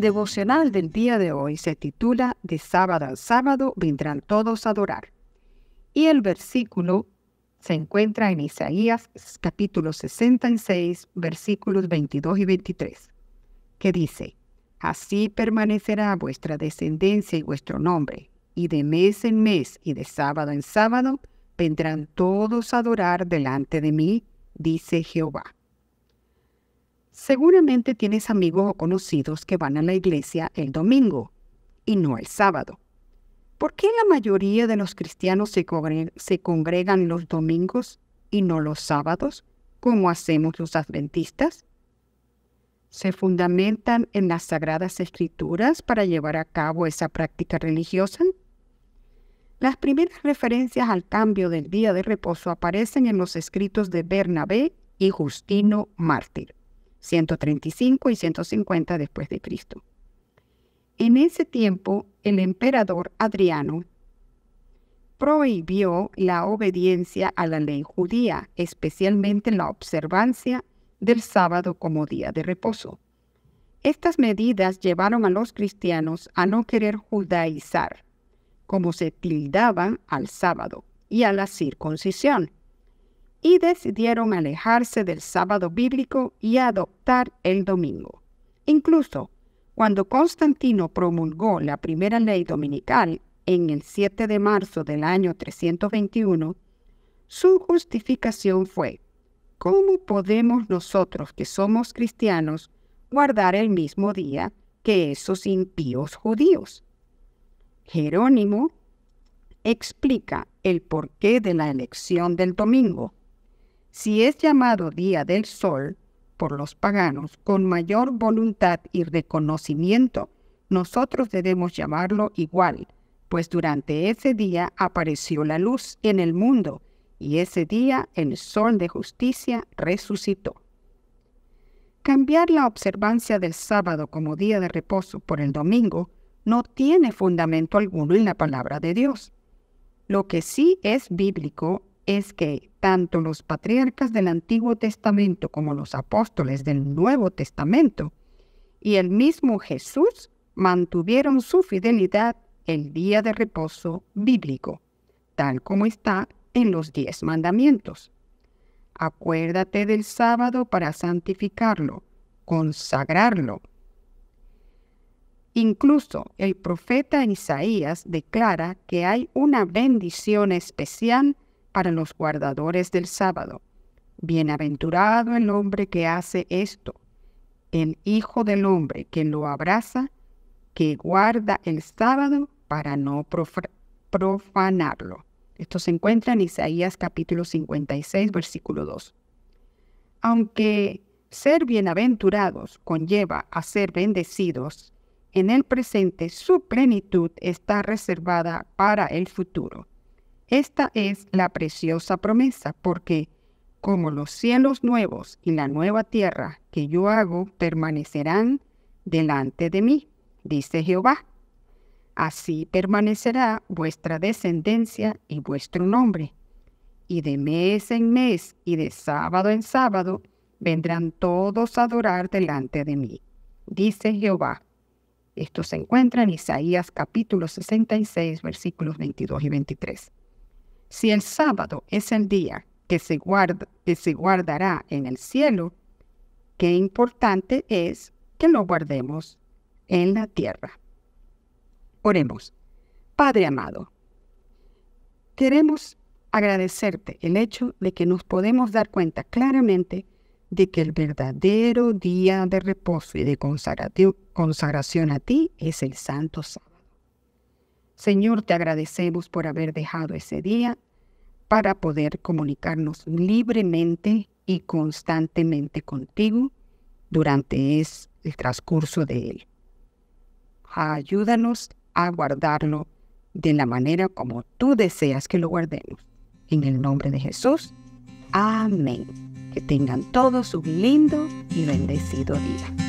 Devocional del día de hoy se titula De sábado al sábado vendrán todos a adorar. Y el versículo se encuentra en Isaías capítulo 66, versículos 22 y 23, que dice, Así permanecerá vuestra descendencia y vuestro nombre, y de mes en mes y de sábado en sábado vendrán todos a adorar delante de mí, dice Jehová. Seguramente tienes amigos o conocidos que van a la iglesia el domingo y no el sábado. ¿Por qué la mayoría de los cristianos se, congregan los domingos y no los sábados, como hacemos los adventistas? ¿Se fundamentan en las sagradas escrituras para llevar a cabo esa práctica religiosa? Las primeras referencias al cambio del día de reposo aparecen en los escritos de Bernabé y Justino Mártir, 135 y 150 después de Cristo. En ese tiempo, el emperador Adriano prohibió la obediencia a la ley judía, especialmente la observancia del sábado como día de reposo. Estas medidas llevaron a los cristianos a no querer judaizar, como se tildaban al sábado y a la circuncisión, y decidieron alejarse del sábado bíblico y adoptar el domingo. Incluso cuando Constantino promulgó la primera ley dominical en el 7 de marzo del año 321, su justificación fue, ¿cómo podemos nosotros que somos cristianos guardar el mismo día que esos impíos judíos? Jerónimo explica el porqué de la elección del domingo. Si es llamado Día del Sol, por los paganos con mayor voluntad y reconocimiento, nosotros debemos llamarlo igual, pues durante ese día apareció la luz en el mundo y ese día el sol de justicia resucitó. Cambiar la observancia del sábado como día de reposo por el domingo no tiene fundamento alguno en la palabra de Dios. Lo que sí es bíblico es que tanto los patriarcas del Antiguo Testamento como los apóstoles del Nuevo Testamento y el mismo Jesús mantuvieron su fidelidad el día de reposo bíblico, tal como está en los diez mandamientos. Acuérdate del sábado para santificarlo, consagrarlo. Incluso el profeta Isaías declara que hay una bendición especial para los guardadores del sábado. Bienaventurado el hombre que hace esto, el Hijo del Hombre que lo abraza, que guarda el sábado para no profanarlo. Esto se encuentra en Isaías capítulo 56, versículo 2. Aunque ser bienaventurados conlleva a ser bendecidos, en el presente su plenitud está reservada para el futuro. Esta es la preciosa promesa, porque como los cielos nuevos y la nueva tierra que yo hago permanecerán delante de mí, dice Jehová. Así permanecerá vuestra descendencia y vuestro nombre. Y de mes en mes y de sábado en sábado vendrán todos a adorar delante de mí, dice Jehová. Esto se encuentra en Isaías capítulo 66, versículos 22 y 23. Si el sábado es el día que se, guardará en el cielo, qué importante es que lo guardemos en la tierra. Oremos. Padre amado, queremos agradecerte el hecho de que nos podemos dar cuenta claramente de que el verdadero día de reposo y de consagración a ti es el Santo Sábado. Señor, te agradecemos por haber dejado ese día para poder comunicarnos libremente y constantemente contigo durante el transcurso de él. Ayúdanos a guardarlo de la manera como tú deseas que lo guardemos. En el nombre de Jesús. Amén. Que tengan todos un lindo y bendecido día.